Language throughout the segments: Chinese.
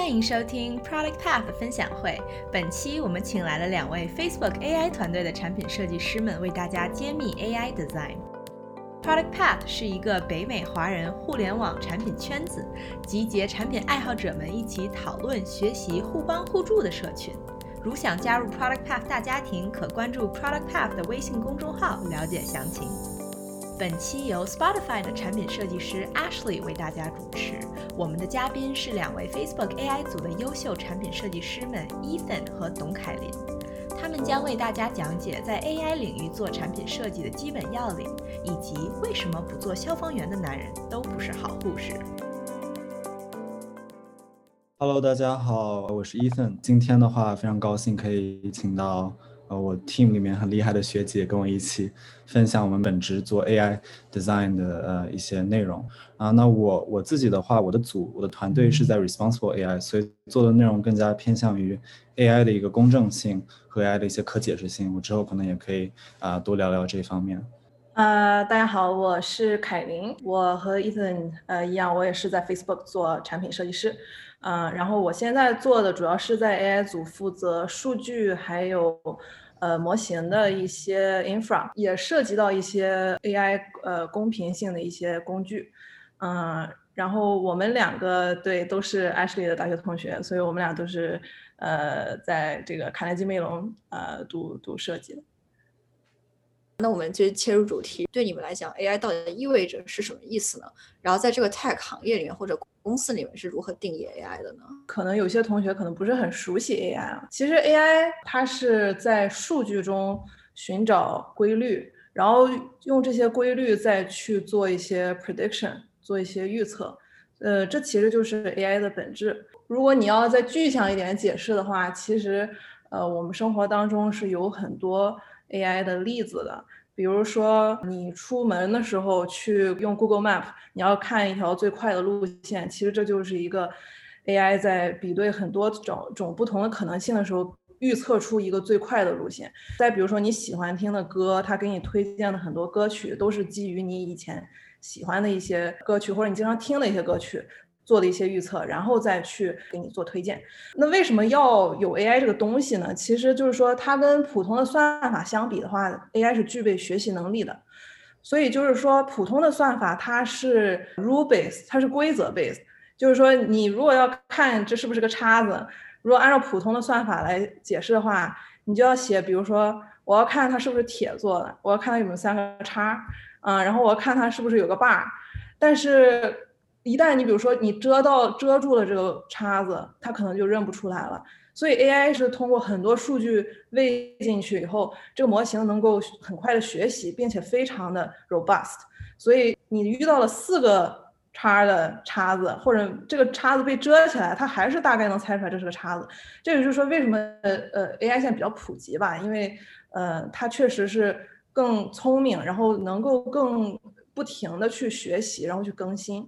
欢迎收听 Product Path 分享会。本期我们请来了两位 Facebook AI 团队的产品设计师们，为大家揭秘 AI Design。Product Path 是一个北美华人互联网产品圈子，集结产品爱好者们一起讨论、学习、互帮互助的社群。如想加入 Product Path 大家庭，可关注 Product Path 的微信公众号了解详情。本期由 Spotify 的产品设计师 Ashley 为大家主持，我们的嘉宾是两位 Facebook AI 组的优秀产品设计师们 Ethan 和董凯琳，他们将为大家讲解在 AI 领域做产品设计的基本要领，以及为什么不做消防员的男人都不是好护士。Hello，大家好，我是 Ethan，今天的话非常高兴可以请到。呃，我 team 里面很厉害的学姐跟我一起分享我们本职做 AI design 的呃一些内容啊。那我我自己的话，我的组我的团队是在 responsible AI，所以做的内容更加偏向于 AI 的一个公正性和 AI 的一些可解释性。我之后可能也可以啊多聊聊这方面。呃，大家好，我是凯琳，我和 Ethan 呃一样，我也是在 Facebook 做产品设计师。嗯，然后我现在做的主要是在 AI 组负责数据，还有呃模型的一些 infra，也涉及到一些 AI 呃公平性的一些工具。嗯，然后我们两个对都是 Ashley 的大学同学，所以我们俩都是呃在这个卡耐基梅隆呃读读设计的。那我们就切入主题，对你们来讲，AI 到底意味着是什么意思呢？然后在这个 tech 行业里面或者公司里面是如何定义 AI 的呢？可能有些同学可能不是很熟悉 AI 啊。其实 AI 它是在数据中寻找规律，然后用这些规律再去做一些 prediction，做一些预测。呃，这其实就是 AI 的本质。如果你要再具象一点解释的话，其实呃，我们生活当中是有很多。AI 的例子的，比如说你出门的时候去用 Google Map，你要看一条最快的路线，其实这就是一个 AI 在比对很多种种不同的可能性的时候，预测出一个最快的路线。再比如说你喜欢听的歌，它给你推荐的很多歌曲都是基于你以前喜欢的一些歌曲，或者你经常听的一些歌曲。做的一些预测，然后再去给你做推荐。那为什么要有 AI 这个东西呢？其实就是说，它跟普通的算法相比的话，AI 是具备学习能力的。所以就是说，普通的算法它是 rule base，它是规则 base。就是说，你如果要看这是不是个叉子，如果按照普通的算法来解释的话，你就要写，比如说我要看它是不是铁做的，我要看它有没有三个叉，嗯，然后我要看它是不是有个 bar，但是。一旦你比如说你遮到遮住了这个叉子，它可能就认不出来了。所以 AI 是通过很多数据喂进去以后，这个模型能够很快的学习，并且非常的 robust。所以你遇到了四个叉的叉子，或者这个叉子被遮起来，它还是大概能猜出来这是个叉子。这也就是说，为什么呃呃 AI 现在比较普及吧？因为呃它确实是更聪明，然后能够更不停的去学习，然后去更新。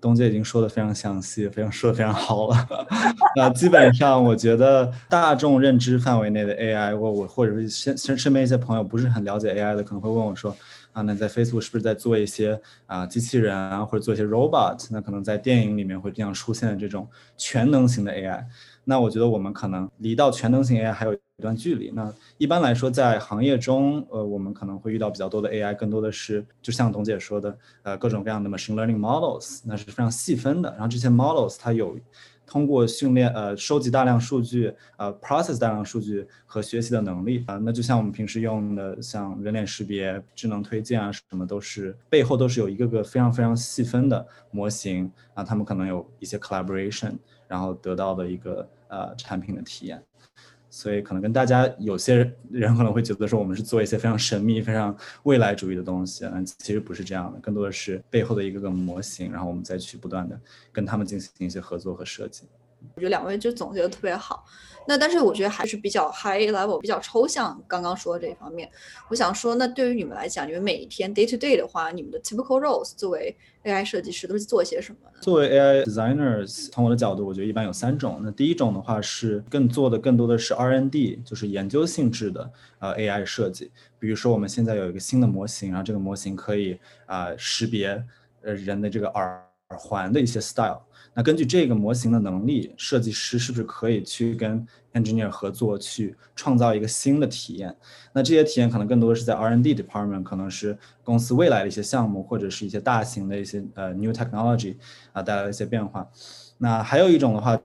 东姐已经说的非常详细，非常说的非常好了。那基本上，我觉得大众认知范围内的 AI，我我或者是身身身边一些朋友不是很了解 AI 的，可能会问我说，啊，那在 Facebook 是不是在做一些啊机器人啊，或者做一些 robot？那可能在电影里面会这样出现这种全能型的 AI。那我觉得我们可能离到全能型 AI 还有一段距离。那一般来说，在行业中，呃，我们可能会遇到比较多的 AI，更多的是就像董姐说的，呃，各种各样的 machine learning models，那是非常细分的。然后这些 models 它有通过训练，呃，收集大量数据，呃，process 大量数据和学习的能力啊。那就像我们平时用的像人脸识别、智能推荐啊，什么都是背后都是有一个个非常非常细分的模型啊，他们可能有一些 collaboration。然后得到的一个呃产品的体验，所以可能跟大家有些人可能会觉得说我们是做一些非常神秘、非常未来主义的东西，嗯，其实不是这样的，更多的是背后的一个个模型，然后我们再去不断的跟他们进行一些合作和设计。我觉得两位就总结的特别好。那但是我觉得还是比较 high level，比较抽象。刚刚说的这一方面，我想说，那对于你们来讲，你们每一天 day to day 的话，你们的 typical roles 作为 AI 设计师都是做些什么呢？作为 AI designers，从我的角度，我觉得一般有三种。那第一种的话是更做的更多的是 R&D，就是研究性质的呃 AI 设计。比如说我们现在有一个新的模型，然后这个模型可以啊识别呃人的这个耳耳。环的一些 style。根据这个模型的能力，设计师是不是可以去跟 engineer 合作，去创造一个新的体验？那这些体验可能更多的是在 R&D department，可能是公司未来的一些项目，或者是一些大型的一些呃 new technology 啊带来的一些变化。那还有一种的话，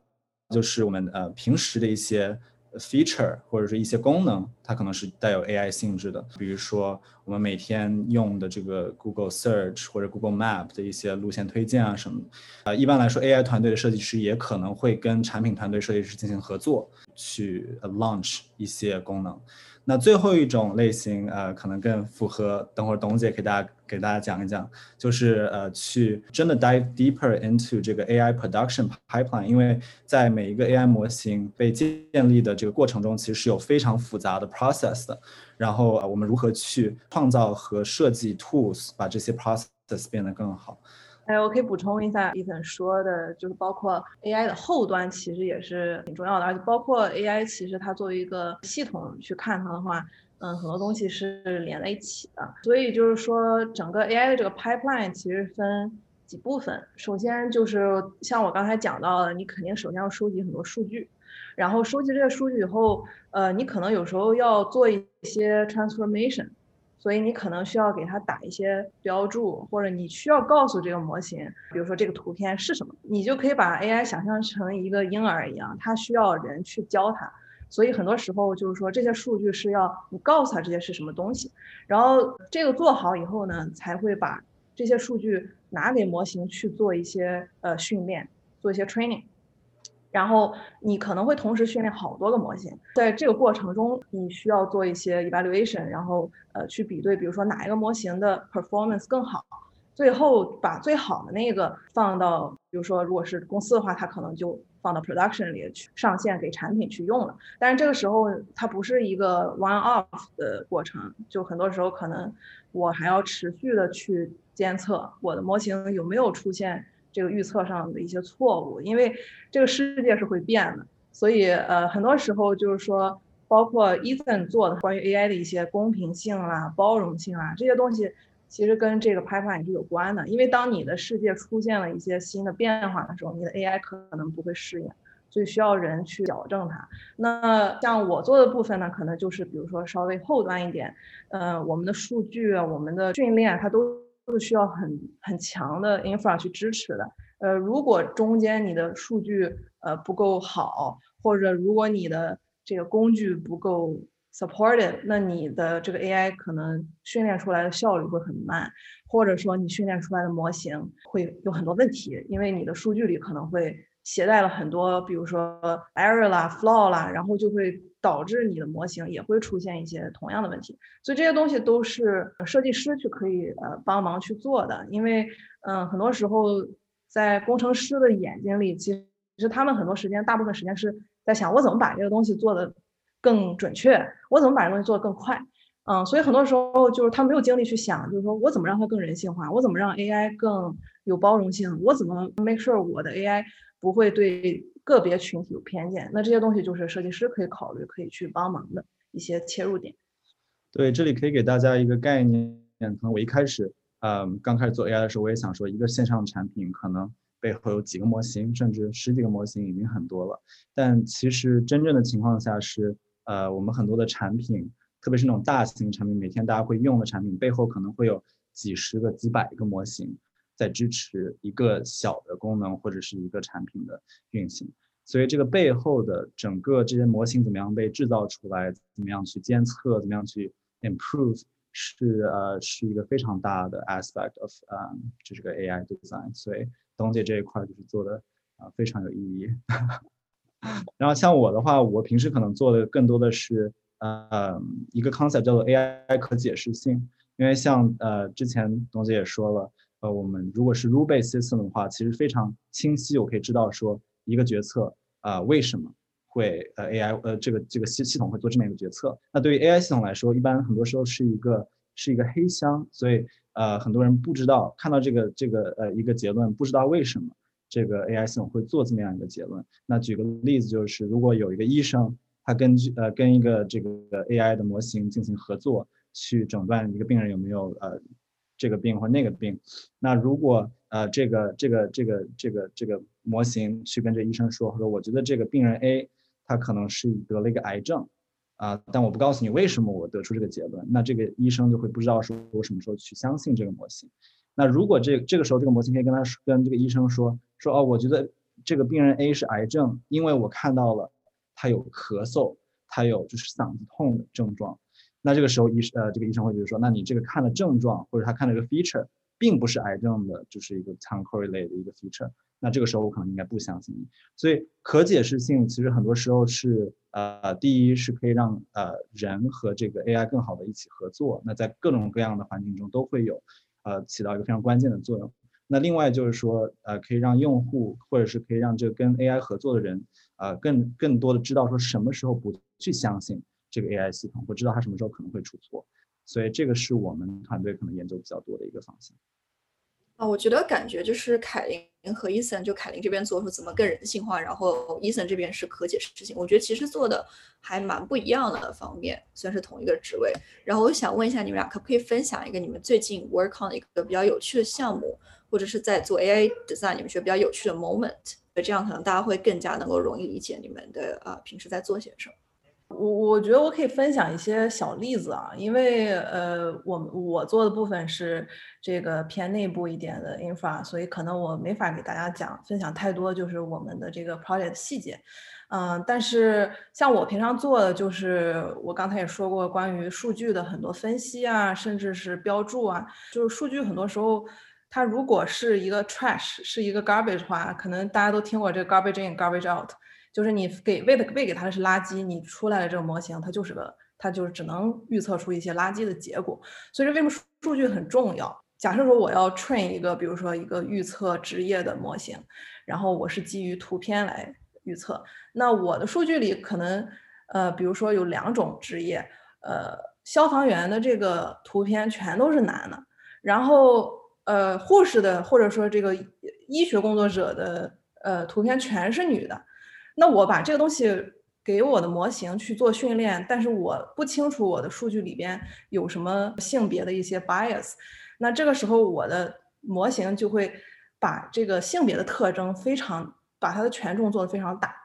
就是我们呃平时的一些。Feature 或者是一些功能，它可能是带有 AI 性质的，比如说我们每天用的这个 Google Search 或者 Google Map 的一些路线推荐啊什么，啊，一般来说 AI 团队的设计师也可能会跟产品团队设计师进行合作，去 launch 一些功能。那最后一种类型，呃，可能更符合，等会儿董姐给大家给大家讲一讲，就是呃，去真的 dive deeper into 这个 AI production pipeline，因为在每一个 AI 模型被建立的这个过程中，其实是有非常复杂的 process 的。然后我们如何去创造和设计 tools，把这些 process 变得更好。哎，我可以补充一下，伊森说的，就是包括 AI 的后端，其实也是挺重要的，而且包括 AI，其实它作为一个系统去看它的话，嗯，很多东西是连在一起的。所以就是说，整个 AI 的这个 pipeline 其实分几部分。首先就是像我刚才讲到的，你肯定首先要收集很多数据，然后收集这些数据以后，呃，你可能有时候要做一些 transformation。所以你可能需要给它打一些标注，或者你需要告诉这个模型，比如说这个图片是什么，你就可以把 AI 想象成一个婴儿一样，它需要人去教它。所以很多时候就是说这些数据是要你告诉他这些是什么东西，然后这个做好以后呢，才会把这些数据拿给模型去做一些呃训练，做一些 training。然后你可能会同时训练好多个模型，在这个过程中，你需要做一些 evaluation，然后呃去比对，比如说哪一个模型的 performance 更好，最后把最好的那个放到，比如说如果是公司的话，它可能就放到 production 里去上线给产品去用了。但是这个时候它不是一个 one off 的过程，就很多时候可能我还要持续的去监测我的模型有没有出现。这个预测上的一些错误，因为这个世界是会变的，所以呃，很多时候就是说，包括 Ethan 做的关于 AI 的一些公平性啊、包容性啊这些东西，其实跟这个 pipeline 是有关的。因为当你的世界出现了一些新的变化的时候，你的 AI 可能不会适应，所以需要人去矫正它。那像我做的部分呢，可能就是比如说稍微后端一点，呃，我们的数据啊、我们的训练，它都。都是需要很很强的 infra 去支持的。呃，如果中间你的数据呃不够好，或者如果你的这个工具不够 supported，那你的这个 AI 可能训练出来的效率会很慢，或者说你训练出来的模型会有很多问题，因为你的数据里可能会携带了很多，比如说 error 啦、flaw 啦，然后就会。导致你的模型也会出现一些同样的问题，所以这些东西都是设计师去可以呃帮忙去做的。因为嗯，很多时候在工程师的眼睛里，其实他们很多时间，大部分时间是在想我怎么把这个东西做得更准确，我怎么把这东西做得更快。嗯，所以很多时候就是他没有精力去想，就是说我怎么让它更人性化，我怎么让 AI 更有包容性，我怎么 make sure 我的 AI 不会对。个别群体有偏见，那这些东西就是设计师可以考虑、可以去帮忙的一些切入点。对，这里可以给大家一个概念。可能我一开始，嗯，刚开始做 AI 的时候，我也想说，一个线上产品可能背后有几个模型，甚至十几个模型已经很多了。但其实真正的情况下是，呃，我们很多的产品，特别是那种大型产品，每天大家会用的产品，背后可能会有几十个、几百个模型。在支持一个小的功能或者是一个产品的运行，所以这个背后的整个这些模型怎么样被制造出来，怎么样去监测，怎么样去 improve，是呃是一个非常大的 aspect of 呃就是个 AI design。所以东姐这一块就是做的啊非常有意义。然后像我的话，我平时可能做的更多的是呃一个 concept 叫做 AI 可解释性，因为像呃之前东姐也说了。呃，我们如果是 rule based system 的话，其实非常清晰，我可以知道说一个决策啊为什么会呃 AI 呃这个这个系系统会做这么一个决策。那对于 AI 系统来说，一般很多时候是一个是一个黑箱，所以呃很多人不知道看到这个这个呃一个结论，不知道为什么这个 AI 系统会做这么样一个结论。那举个例子，就是如果有一个医生，他根据呃跟一个这个 AI 的模型进行合作，去诊断一个病人有没有呃。这个病或那个病，那如果呃，这个这个这个这个这个模型去跟这医生说，说我觉得这个病人 A 他可能是得了一个癌症，啊，但我不告诉你为什么我得出这个结论，那这个医生就会不知道说我什么时候去相信这个模型。那如果这这个时候这个模型可以跟他跟这个医生说说哦，我觉得这个病人 A 是癌症，因为我看到了他有咳嗽，他有就是嗓子痛的症状，那这个时候医生呃这个医生会觉得说，那你这个看的症状或者他看的这个 feature。并不是癌症的，就是一个 time correlate 的一个 feature。那这个时候我可能应该不相信你。所以可解释性其实很多时候是呃，第一是可以让呃人和这个 AI 更好的一起合作。那在各种各样的环境中都会有呃起到一个非常关键的作用。那另外就是说呃可以让用户或者是可以让这个跟 AI 合作的人呃更更多的知道说什么时候不去相信这个 AI 系统，我知道它什么时候可能会出错。所以这个是我们团队可能研究比较多的一个方向。啊，我觉得感觉就是凯琳和伊森，就凯琳这边做出怎么更人性化，然后伊森这边是可解释性。我觉得其实做的还蛮不一样的方面，虽然是同一个职位。然后我想问一下你们俩，可不可以分享一个你们最近 work on 一个比较有趣的项目，或者是在做 AI design 你们觉得比较有趣的 moment？这样可能大家会更加能够容易理解你们的啊平时在做些什么。我我觉得我可以分享一些小例子啊，因为呃，我我做的部分是这个偏内部一点的 infra，所以可能我没法给大家讲分享太多，就是我们的这个 project 细节。嗯，但是像我平常做的，就是我刚才也说过，关于数据的很多分析啊，甚至是标注啊，就是数据很多时候它如果是一个 trash，是一个 garbage 的话，可能大家都听过这个 garbage in garbage out。就是你给喂的喂给它的是垃圾，你出来的这个模型，它就是个，它就是只能预测出一些垃圾的结果。所以说，为什么数据很重要？假设说我要 train 一个，比如说一个预测职业的模型，然后我是基于图片来预测，那我的数据里可能，呃，比如说有两种职业，呃，消防员的这个图片全都是男的，然后呃，护士的或者说这个医学工作者的呃图片全是女的。那我把这个东西给我的模型去做训练，但是我不清楚我的数据里边有什么性别的一些 bias，那这个时候我的模型就会把这个性别的特征非常把它的权重做得非常大。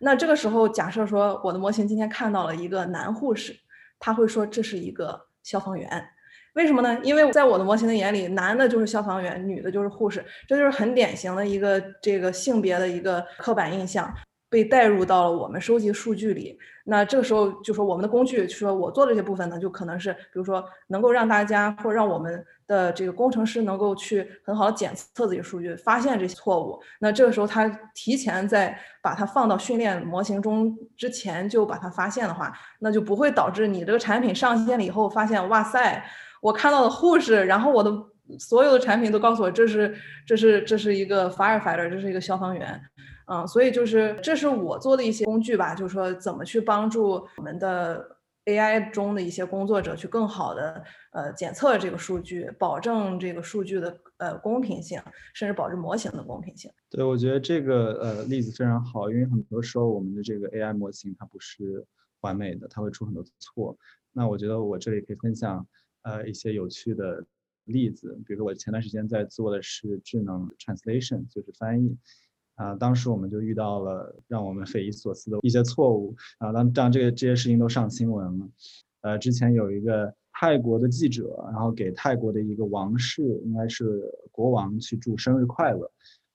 那这个时候假设说我的模型今天看到了一个男护士，他会说这是一个消防员，为什么呢？因为在我的模型的眼里，男的就是消防员，女的就是护士，这就是很典型的一个这个性别的一个刻板印象。被带入到了我们收集数据里，那这个时候就说我们的工具，说我做这些部分呢，就可能是比如说能够让大家或者让我们的这个工程师能够去很好的检测自己数据，发现这些错误。那这个时候他提前在把它放到训练模型中之前就把它发现的话，那就不会导致你这个产品上线了以后发现，哇塞，我看到了护士，然后我的所有的产品都告诉我这是这是这是一个 firefighter，这是一个消防员。嗯，所以就是这是我做的一些工具吧，就是说怎么去帮助我们的 AI 中的一些工作者去更好的呃检测这个数据，保证这个数据的呃公平性，甚至保证模型的公平性。对，我觉得这个呃例子非常好，因为很多时候我们的这个 AI 模型它不是完美的，它会出很多错。那我觉得我这里可以分享呃一些有趣的例子，比如说我前段时间在做的是智能 translation，就是翻译。啊，当时我们就遇到了让我们匪夷所思的一些错误啊，当当这个这些事情都上新闻了。呃，之前有一个泰国的记者，然后给泰国的一个王室，应该是国王去祝生日快乐。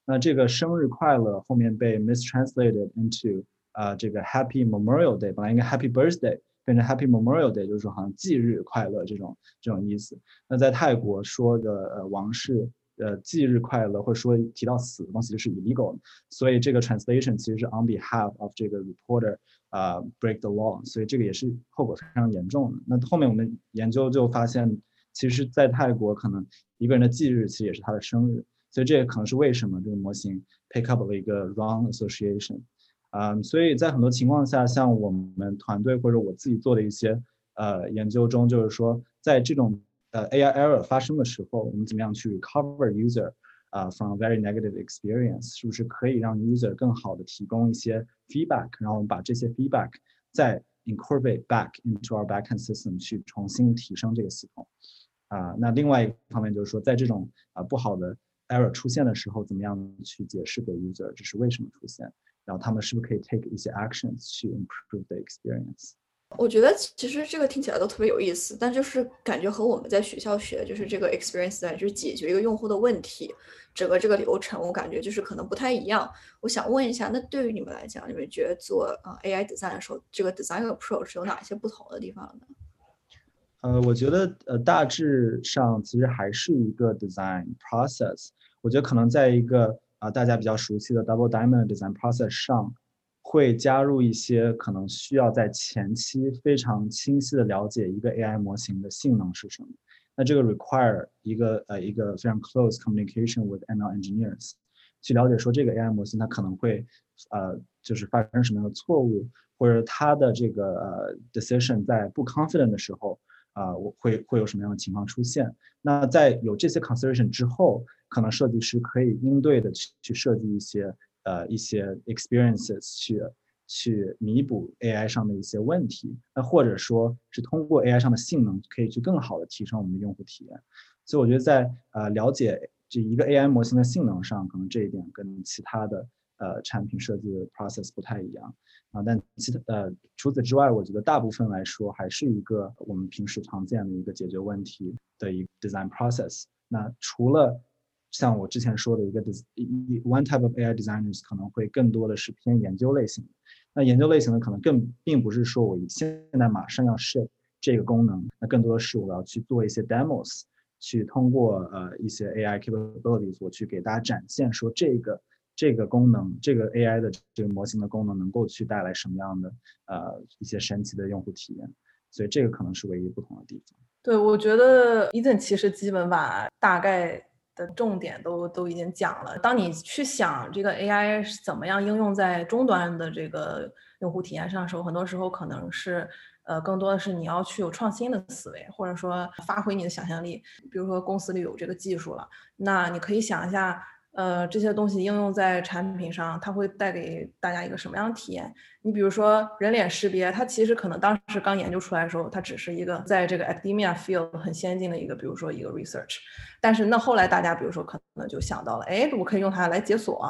那这个生日快乐后面被 mistranslated into 啊这个 Happy Memorial Day，本来应该 Happy Birthday，变成 Happy Memorial Day，就是说好像忌日快乐这种这种意思。那在泰国说的呃王室。呃，忌日快乐，或者说提到死的东西就是 illegal，所以这个 translation 其实是 on behalf of 这个 reporter 啊 break the law，所以这个也是后果非常严重的。那后面我们研究就发现，其实，在泰国可能一个人的忌日其实也是他的生日，所以这也可能是为什么这个模型 pick up 了一个 wrong association。啊，所以在很多情况下，像我们团队或者我自己做的一些呃研究中，就是说在这种呃，AI error 发生的时候，我们怎么样去 recover user 啊 from very negative experience？是不是可以让 user 更好的提供一些 feedback？然后我们把这些 feedback 再 incorporate back into our backend system 去重新提升这个系统。啊，那另外一方面就是说，在这种啊不好的 error 出现的时候，怎么样去解释给 user 这是为什么出现，然后他们是不是可以 take 一些 actions 去 improve the experience。 我觉得其实这个听起来都特别有意思，但就是感觉和我们在学校学就是这个 experience design，就是解决一个用户的问题，整个这个流程，我感觉就是可能不太一样。我想问一下，那对于你们来讲，你们觉得做啊 AI design 的时候，这个 design approach 有哪些不同的地方呢？呃，我觉得呃大致上其实还是一个 design process。我觉得可能在一个啊大家比较熟悉的 double diamond design process 上。会加入一些可能需要在前期非常清晰的了解一个 AI 模型的性能是什么。那这个 require 一个呃一个非常 close communication with ML engineers，去了解说这个 AI 模型它可能会呃就是发生什么样的错误，或者它的这个呃 decision 在不 confident 的时候啊我会会有什么样的情况出现。那在有这些 consideration 之后，可能设计师可以应对的去去设计一些。呃，一些 experiences 去去弥补 AI 上的一些问题，那或者说是通过 AI 上的性能，可以去更好的提升我们的用户体验。所以我觉得在呃了解这一个 AI 模型的性能上，可能这一点跟其他的呃产品设计的 process 不太一样啊。但其他呃除此之外，我觉得大部分来说还是一个我们平时常见的一个解决问题的一个 design process。那除了像我之前说的一个 one type of AI designers 可能会更多的是偏研究类型，那研究类型的可能更并不是说我现在马上要设这个功能，那更多的是我要去做一些 demos，去通过呃一些 AI capabilities 我去给大家展现说这个这个功能这个 AI 的这个模型的功能能够去带来什么样的呃一些神奇的用户体验，所以这个可能是唯一不同的地方。对，我觉得伊顿其实基本把大概。的重点都都已经讲了。当你去想这个 AI 是怎么样应用在终端的这个用户体验上的时候，很多时候可能是，呃，更多的是你要去有创新的思维，或者说发挥你的想象力。比如说公司里有这个技术了，那你可以想一下。呃，这些东西应用在产品上，它会带给大家一个什么样的体验？你比如说人脸识别，它其实可能当时刚研究出来的时候，它只是一个在这个 academia field 很先进的一个，比如说一个 research。但是那后来大家，比如说可能就想到了，哎，我可以用它来解锁。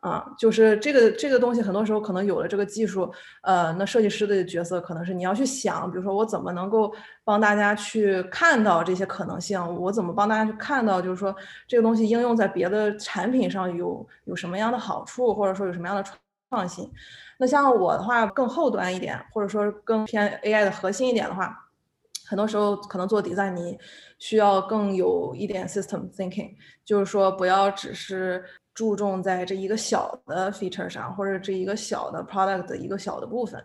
啊，就是这个这个东西，很多时候可能有了这个技术，呃，那设计师的角色可能是你要去想，比如说我怎么能够帮大家去看到这些可能性，我怎么帮大家去看到，就是说这个东西应用在别的产品上有有什么样的好处，或者说有什么样的创新。那像我的话，更后端一点，或者说更偏 AI 的核心一点的话，很多时候可能做 design 你需要更有一点 system thinking，就是说不要只是。注重在这一个小的 feature 上，或者这一个小的 product 的一个小的部分，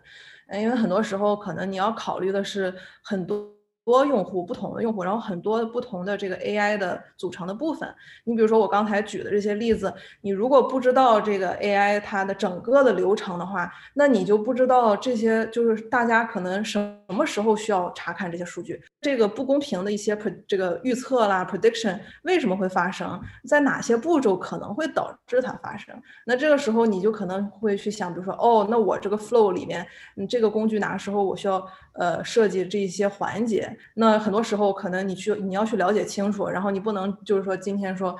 因为很多时候可能你要考虑的是很多。多用户不同的用户，然后很多不同的这个 AI 的组成的部分。你比如说我刚才举的这些例子，你如果不知道这个 AI 它的整个的流程的话，那你就不知道这些就是大家可能什么时候需要查看这些数据，这个不公平的一些 p 这个预测啦 prediction 为什么会发生，在哪些步骤可能会导致它发生。那这个时候你就可能会去想，比如说哦，那我这个 flow 里面，你这个工具哪个时候我需要呃设计这一些环节。那很多时候，可能你去你要去了解清楚，然后你不能就是说今天说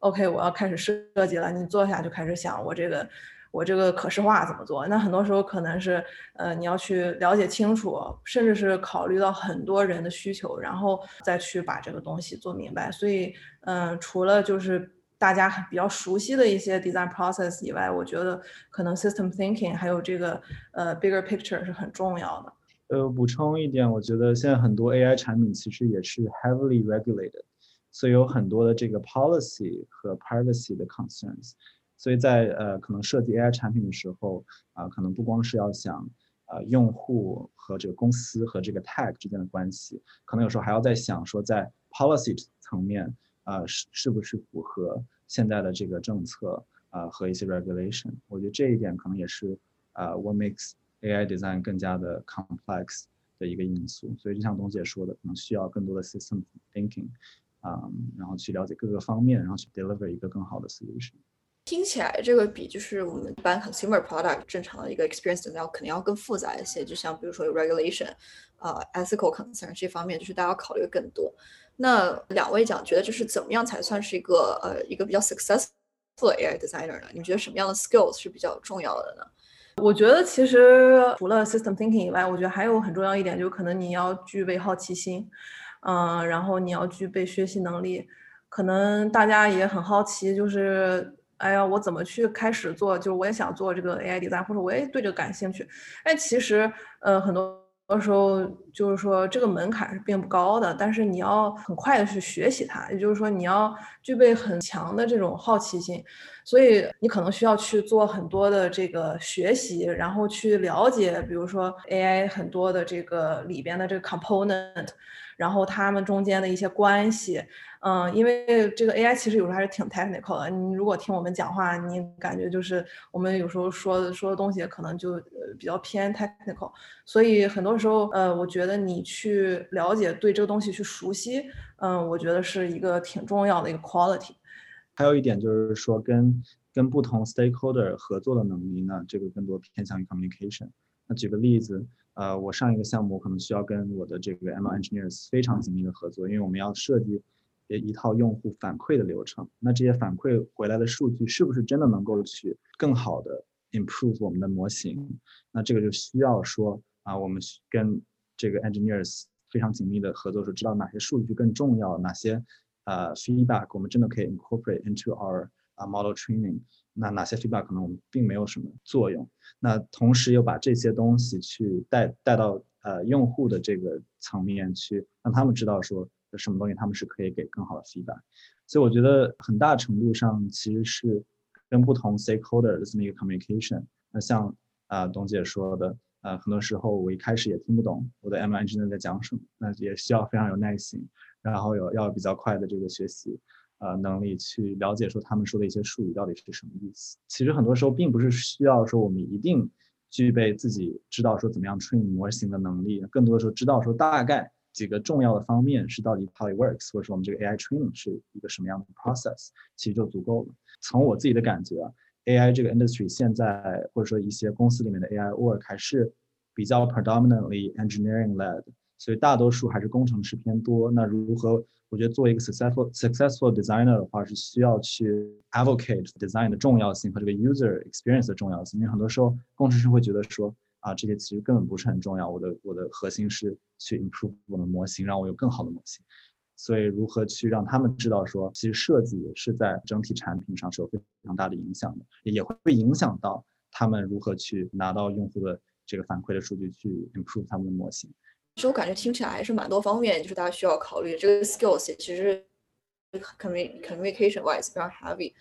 ，OK，我要开始设计了，你坐下就开始想我这个我这个可视化怎么做。那很多时候可能是呃你要去了解清楚，甚至是考虑到很多人的需求，然后再去把这个东西做明白。所以嗯，除了就是大家比较熟悉的一些 design process 以外，我觉得可能 system thinking 还有这个呃 bigger picture 是很重要的。呃，补充一点，我觉得现在很多 AI 产品其实也是 heavily regulated，所以有很多的这个 policy 和 privacy 的 concerns。所以在呃可能设计 AI 产品的时候，啊，可能不光是要想啊用户和这个公司和这个 tag 之间的关系，可能有时候还要在想说在 policy 层面啊是是不是符合现在的这个政策啊和一些 regulation。我觉得这一点可能也是啊 what makes AI design 更加的 complex 的一个因素，所以就像董姐说的，可能需要更多的 system thinking，啊，然后去了解各个方面，然后去 deliver 一个更好的 solution。听起来这个比就是我们一般 consumer product 正常的一个 experience 要肯定要更复杂一些，就像比如说有 regulation，呃，ethical concern 这方面，就是大家要考虑更多。那两位讲，觉得就是怎么样才算是一个呃一个比较 successful AI designer 呢？你觉得什么样的 skills 是比较重要的呢？我觉得其实除了 system thinking 以外，我觉得还有很重要一点，就是可能你要具备好奇心，嗯，然后你要具备学习能力。可能大家也很好奇，就是哎呀，我怎么去开始做？就是我也想做这个 AI design，或者我也对这个感兴趣。哎，其实呃很多。到时候就是说这个门槛是并不高的，但是你要很快的去学习它，也就是说你要具备很强的这种好奇心，所以你可能需要去做很多的这个学习，然后去了解，比如说 AI 很多的这个里边的这个 component。然后他们中间的一些关系，嗯，因为这个 AI 其实有时候还是挺 technical 的。你如果听我们讲话，你感觉就是我们有时候说的说的东西可能就比较偏 technical，所以很多时候，呃，我觉得你去了解对这个东西去熟悉，嗯，我觉得是一个挺重要的一个 quality。还有一点就是说跟跟不同 stakeholder 合作的能力呢，这个更多偏向于 communication。那举个例子。呃，我上一个项目可能需要跟我的这个 ML engineers 非常紧密的合作，因为我们要设计一套用户反馈的流程。那这些反馈回来的数据是不是真的能够去更好的 improve 我们的模型？那这个就需要说啊，我们跟这个 engineers 非常紧密的合作，说知道哪些数据更重要，哪些呃 feedback 我们真的可以 incorporate into our 啊 model training。那哪些 feedback 可能我们并没有什么作用？那同时又把这些东西去带带到呃用户的这个层面去，让他们知道说什么东西他们是可以给更好的 feedback。所以我觉得很大程度上其实是跟不同 stakeholder 的这么一个 communication。那像啊董姐说的，呃很多时候我一开始也听不懂我的 ML engineer 在讲什么，那也需要非常有耐心，然后有要比较快的这个学习。呃，能力去了解说他们说的一些术语到底是什么意思。其实很多时候并不是需要说我们一定具备自己知道说怎么样 train 模型的能力，更多的时候知道说大概几个重要的方面是到底 how it works，或者说我们这个 AI training 是一个什么样的 process，其实就足够了。从我自己的感觉，AI 这个 industry 现在或者说一些公司里面的 AI work 还是比较 predominantly engineering led，所以大多数还是工程师偏多。那如何？我觉得作为一个 successful successful designer 的话，是需要去 advocate design 的重要性和这个 user experience 的重要性。因为很多时候工程师会觉得说啊，这些其实根本不是很重要。我的我的核心是去 improve 我的模型，让我有更好的模型。所以如何去让他们知道说，其实设计是在整体产品上是有非常大的影响的，也会影响到他们如何去拿到用户的这个反馈的数据去 improve 他们的模型。其实我感觉听起来还是蛮多方面，就是大家需要考虑这个 skills，其实 communication wise 非常 heavy。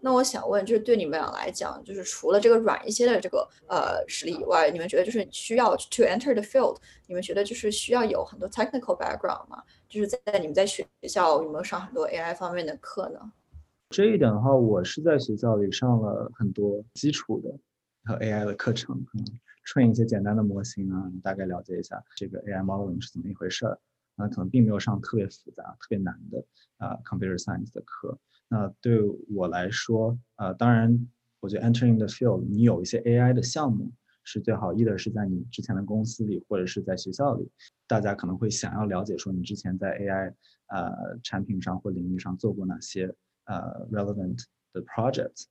那我想问，就是对你们俩来讲，就是除了这个软一些的这个呃实力以外，你们觉得就是需要 to enter the field，你们觉得就是需要有很多 technical background 吗？就是在你们在学校有没有上很多 AI 方面的课呢？这一点的话，我是在学校里上了很多基础的和 AI 的课程，嗯。train 一些简单的模型啊，大概了解一下这个 AI modeling 是怎么一回事儿。那可能并没有上特别复杂、特别难的啊 computer science 的课。那对我来说，呃，当然，我觉得 entering the field，你有一些 AI 的项目是最好，either 是在你之前的公司里，或者是在学校里，大家可能会想要了解说你之前在 AI 呃产品上或领域上做过哪些呃 relevant 的 project。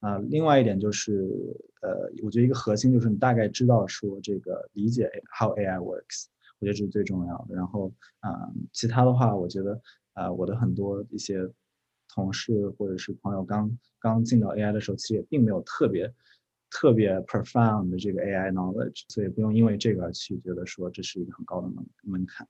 啊，另外一点就是，呃，我觉得一个核心就是你大概知道说这个理解 how AI works，我觉得这是最重要的。然后啊，其他的话，我觉得啊，我的很多一些同事或者是朋友刚刚进到 AI 的时候，其实也并没有特别特别 profound 的这个 AI knowledge，所以不用因为这个而去觉得说这是一个很高的门门槛。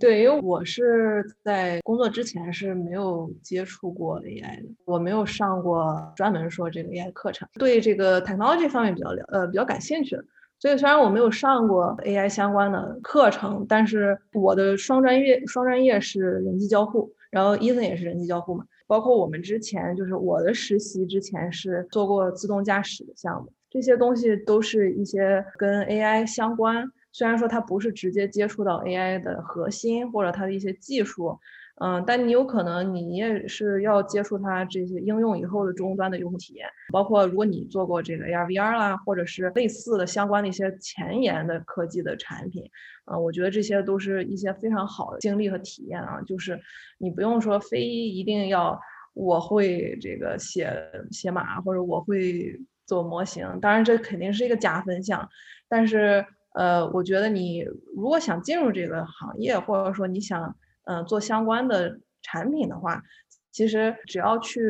对，因为我是在工作之前是没有接触过 AI 的，我没有上过专门说这个 AI 课程，对这个 technology 方面比较了呃比较感兴趣，所以虽然我没有上过 AI 相关的课程，但是我的双专业双专业是人机交互，然后 Ethan 也是人机交互嘛，包括我们之前就是我的实习之前是做过自动驾驶的项目，这些东西都是一些跟 AI 相关。虽然说它不是直接接触到 AI 的核心或者它的一些技术，嗯，但你有可能你也是要接触它这些应用以后的终端的用户体验，包括如果你做过这个 AR VR 啦，或者是类似的相关的一些前沿的科技的产品，嗯，我觉得这些都是一些非常好的经历和体验啊。就是你不用说非一定要我会这个写写码或者我会做模型，当然这肯定是一个加分项，但是呃，我觉得你如果想进入这个行业，或者说你想。嗯，做相关的产品的话，其实只要去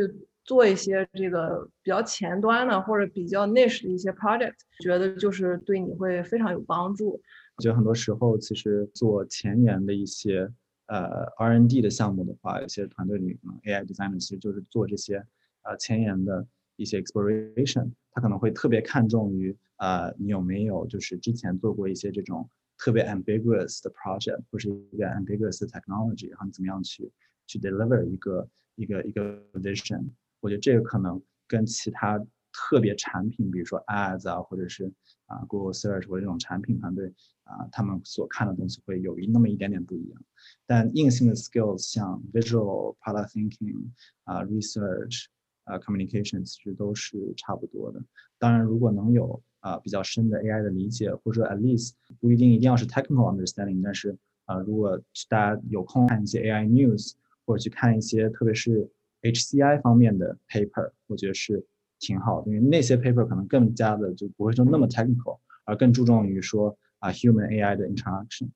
做一些这个比较前端的或者比较 niche 的一些 project，觉得就是对你会非常有帮助。我觉得很多时候，其实做前沿的一些呃 R&D 的项目的话，有些团队里 AI designer 其实就是做这些呃前沿的一些 exploration，他可能会特别看重于呃你有没有就是之前做过一些这种。特别 ambiguous 的 project 或是一个 ambiguous 的 technology，然后你怎么样去去 deliver 一个一个一个 vision？我觉得这个可能跟其他特别产品，比如说 ads 啊，或者是啊 Google Search 或者这种产品团队啊，他们所看的东西会有一那么一点点不一样。但硬性的 skills 像 visual product thinking 啊 research 啊 communication 其实都是差不多的。当然，如果能有啊，比较深的 AI 的理解，或者说 at least 不一定一定要是 technical understanding，但是啊，如果大家有空看一些 AI news，或者去看一些特别是 HCI 方面的 paper，我觉得是挺好的，因为那些 paper 可能更加的就不会说那么 technical，而更注重于说啊 human AI 的 interaction。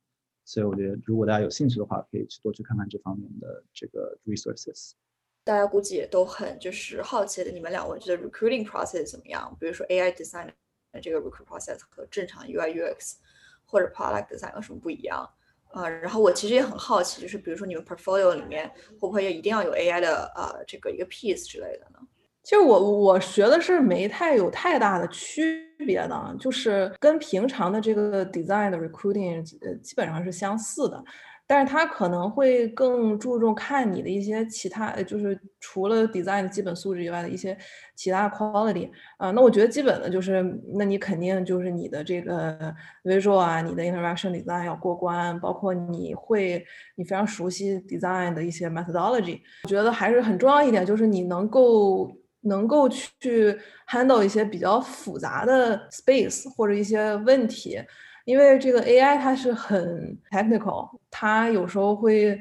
所以我觉得如果大家有兴趣的话，可以去多去看看这方面的这个 resources。大家估计也都很就是好奇的，你们两位觉得 recruiting process 怎么样？比如说 AI designer。那这个 recruit process 和正常 UI UX 或者 product design 有什么不一样？呃，然后我其实也很好奇，就是比如说你们 portfolio 里面会不会也一定要有 AI 的呃这个一个 piece 之类的呢？其实我我学的是没太有太大的区别的，就是跟平常的这个 design 的 recruiting 呃基本上是相似的。但是他可能会更注重看你的一些其他，就是除了 design 的基本素质以外的一些其他 quality 啊。那我觉得基本的就是，那你肯定就是你的这个 visual 啊，你的 interaction design 要过关，包括你会你非常熟悉 design 的一些 methodology。我觉得还是很重要一点，就是你能够能够去 handle 一些比较复杂的 space 或者一些问题。因为这个 AI 它是很 technical，他有时候会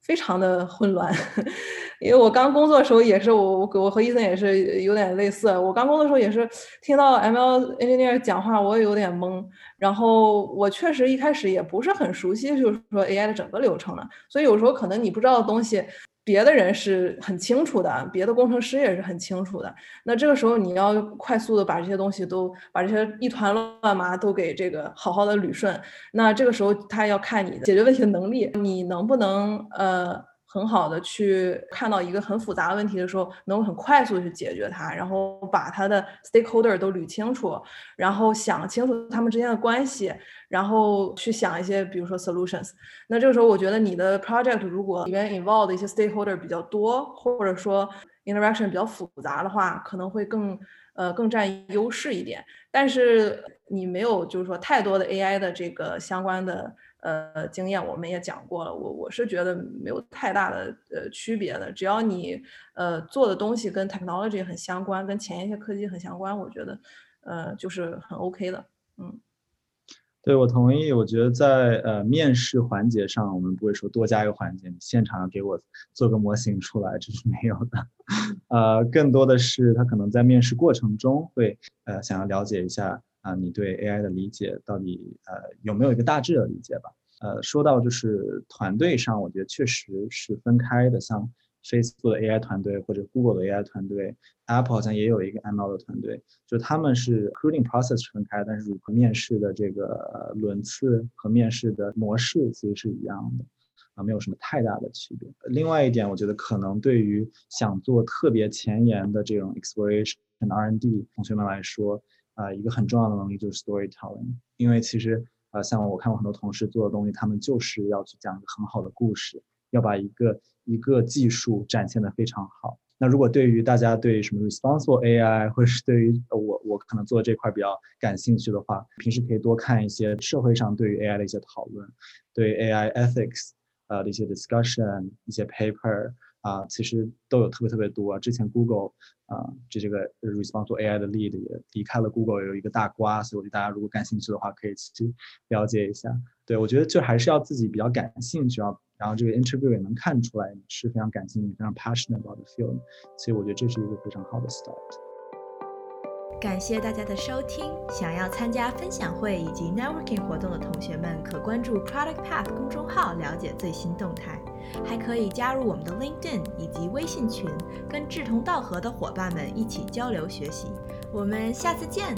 非常的混乱。因为我刚工作的时候也是，我我我和伊森也是有点类似。我刚工作的时候也是听到 ML engineer 讲话，我也有点懵。然后我确实一开始也不是很熟悉，就是说 AI 的整个流程的。所以有时候可能你不知道的东西。别的人是很清楚的，别的工程师也是很清楚的。那这个时候你要快速的把这些东西都把这些一团乱麻都给这个好好的捋顺。那这个时候他要看你的解决问题的能力，你能不能呃。很好的去看到一个很复杂的问题的时候，能很快速的去解决它，然后把它的 stakeholder 都捋清楚，然后想清楚他们之间的关系，然后去想一些比如说 solutions。那这个时候，我觉得你的 project 如果里面 involve 的一些 stakeholder 比较多，或者说 interaction 比较复杂的话，可能会更呃更占优势一点。但是你没有就是说太多的 AI 的这个相关的。呃，经验我们也讲过了，我我是觉得没有太大的呃区别的，只要你呃做的东西跟 technology 很相关，跟前一些科技很相关，我觉得呃就是很 OK 的，嗯，对我同意，我觉得在呃面试环节上，我们不会说多加一个环节，现场给我做个模型出来，这是没有的，呃，更多的是他可能在面试过程中会呃想要了解一下。啊，你对 AI 的理解到底呃有没有一个大致的理解吧？呃，说到就是团队上，我觉得确实是分开的，像 Facebook 的 AI 团队或者 Google 的 AI 团队，Apple 好像也有一个 ML 的团队，就他们是 recruiting process 分开，但是如何面试的这个轮次和面试的模式其实是一样的，啊，没有什么太大的区别。另外一点，我觉得可能对于想做特别前沿的这种 exploration R&D 同学们来说。啊，一个很重要的能力就是 storytelling，因为其实啊，像我看过很多同事做的东西，他们就是要去讲一个很好的故事，要把一个一个技术展现的非常好。那如果对于大家对什么 responsible AI，或者是对于我我可能做这块比较感兴趣的话，平时可以多看一些社会上对于 AI 的一些讨论，对 AI ethics，呃的一些 discussion、一些 paper 啊，其实都有特别特别多。之前 Google 啊，这这个 responsible AI 的 lead 也离开了 Google，有一个大瓜，所以我觉得大家如果感兴趣的话，可以去了解一下。对我觉得就还是要自己比较感兴趣啊，然后这个 interview 也能看出来你是非常感兴趣、非常 passionate about the field，所以我觉得这是一个非常好的 start。感谢大家的收听。想要参加分享会以及 networking 活动的同学们，可关注 Product Path 公众号了解最新动态，还可以加入我们的 LinkedIn 以及微信群，跟志同道合的伙伴们一起交流学习。我们下次见。